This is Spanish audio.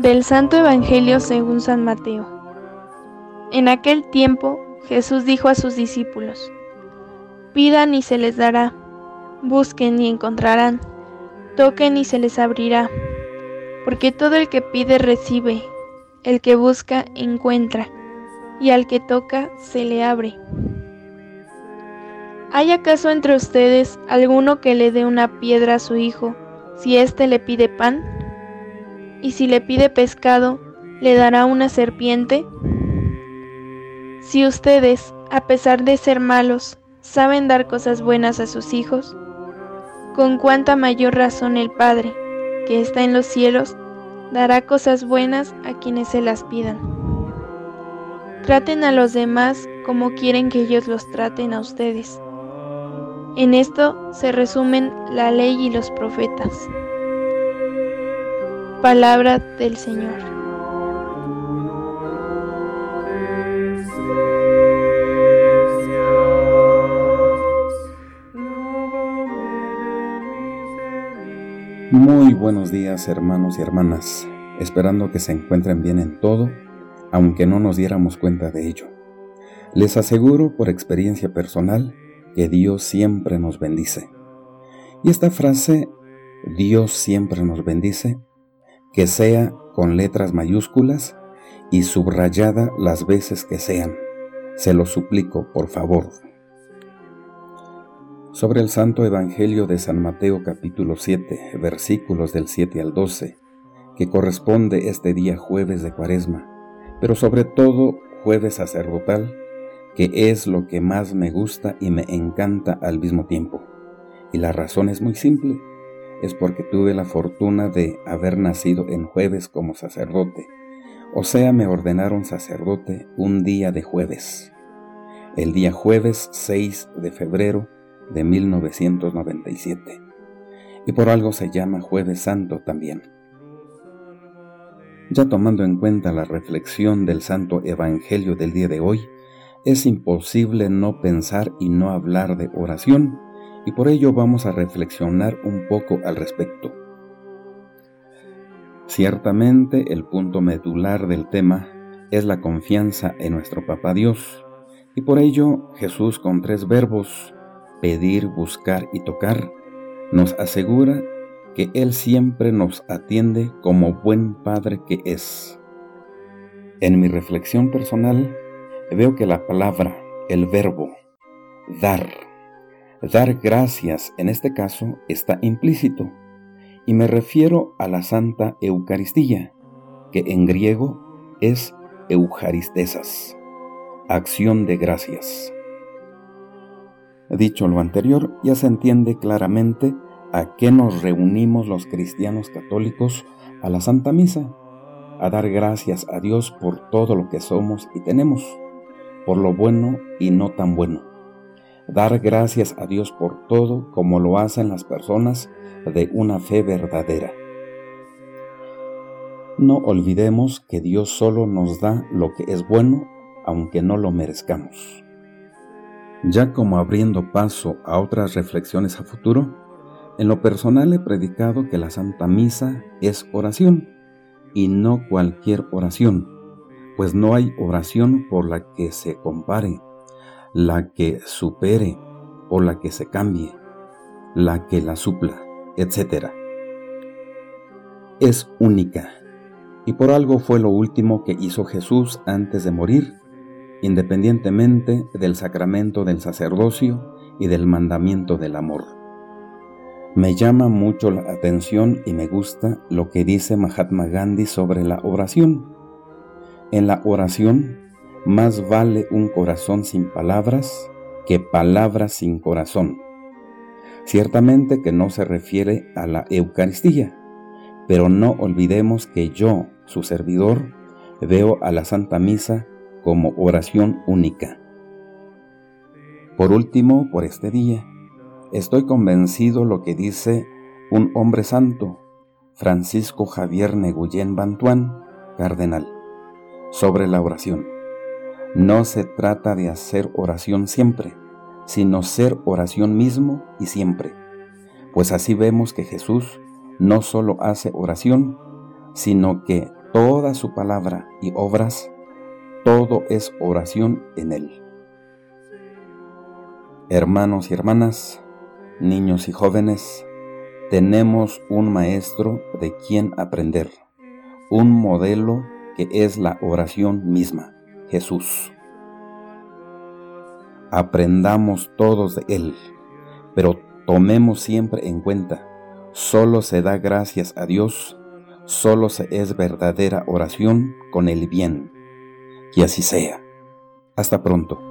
Del Santo Evangelio según San Mateo. En aquel tiempo Jesús dijo a sus discípulos, Pidan y se les dará, busquen y encontrarán, toquen y se les abrirá, porque todo el que pide recibe, el que busca encuentra, y al que toca se le abre. ¿Hay acaso entre ustedes alguno que le dé una piedra a su hijo si éste le pide pan? ¿Y si le pide pescado, le dará una serpiente? Si ustedes, a pesar de ser malos, saben dar cosas buenas a sus hijos, con cuánta mayor razón el Padre, que está en los cielos, dará cosas buenas a quienes se las pidan. Traten a los demás como quieren que ellos los traten a ustedes. En esto se resumen la ley y los profetas. Palabra del Señor. Muy buenos días hermanos y hermanas, esperando que se encuentren bien en todo, aunque no nos diéramos cuenta de ello. Les aseguro por experiencia personal que Dios siempre nos bendice. Y esta frase, Dios siempre nos bendice, que sea con letras mayúsculas y subrayada las veces que sean. Se lo suplico, por favor. Sobre el Santo Evangelio de San Mateo capítulo 7, versículos del 7 al 12, que corresponde este día jueves de Cuaresma, pero sobre todo jueves sacerdotal, que es lo que más me gusta y me encanta al mismo tiempo. Y la razón es muy simple es porque tuve la fortuna de haber nacido en jueves como sacerdote, o sea, me ordenaron sacerdote un día de jueves, el día jueves 6 de febrero de 1997, y por algo se llama jueves santo también. Ya tomando en cuenta la reflexión del Santo Evangelio del día de hoy, es imposible no pensar y no hablar de oración, y por ello vamos a reflexionar un poco al respecto. Ciertamente el punto medular del tema es la confianza en nuestro Papá Dios, y por ello Jesús con tres verbos, pedir, buscar y tocar, nos asegura que Él siempre nos atiende como buen Padre que es. En mi reflexión personal veo que la palabra, el verbo, dar, Dar gracias en este caso está implícito, y me refiero a la Santa Eucaristía, que en griego es Eucharistesas, acción de gracias. Dicho lo anterior, ya se entiende claramente a qué nos reunimos los cristianos católicos a la Santa Misa, a dar gracias a Dios por todo lo que somos y tenemos, por lo bueno y no tan bueno dar gracias a Dios por todo como lo hacen las personas de una fe verdadera. No olvidemos que Dios solo nos da lo que es bueno aunque no lo merezcamos. Ya como abriendo paso a otras reflexiones a futuro, en lo personal he predicado que la Santa Misa es oración y no cualquier oración, pues no hay oración por la que se compare la que supere o la que se cambie, la que la supla, etc. Es única y por algo fue lo último que hizo Jesús antes de morir, independientemente del sacramento del sacerdocio y del mandamiento del amor. Me llama mucho la atención y me gusta lo que dice Mahatma Gandhi sobre la oración. En la oración más vale un corazón sin palabras que palabras sin corazón. Ciertamente que no se refiere a la Eucaristía, pero no olvidemos que yo, su servidor, veo a la Santa Misa como oración única. Por último, por este día, estoy convencido lo que dice un hombre santo, Francisco Javier Neguyen Bantuán, cardenal, sobre la oración. No se trata de hacer oración siempre, sino ser oración mismo y siempre. Pues así vemos que Jesús no solo hace oración, sino que toda su palabra y obras, todo es oración en Él. Hermanos y hermanas, niños y jóvenes, tenemos un maestro de quien aprender, un modelo que es la oración misma, Jesús. Aprendamos todos de Él, pero tomemos siempre en cuenta, solo se da gracias a Dios, solo se es verdadera oración con el bien. Y así sea. Hasta pronto.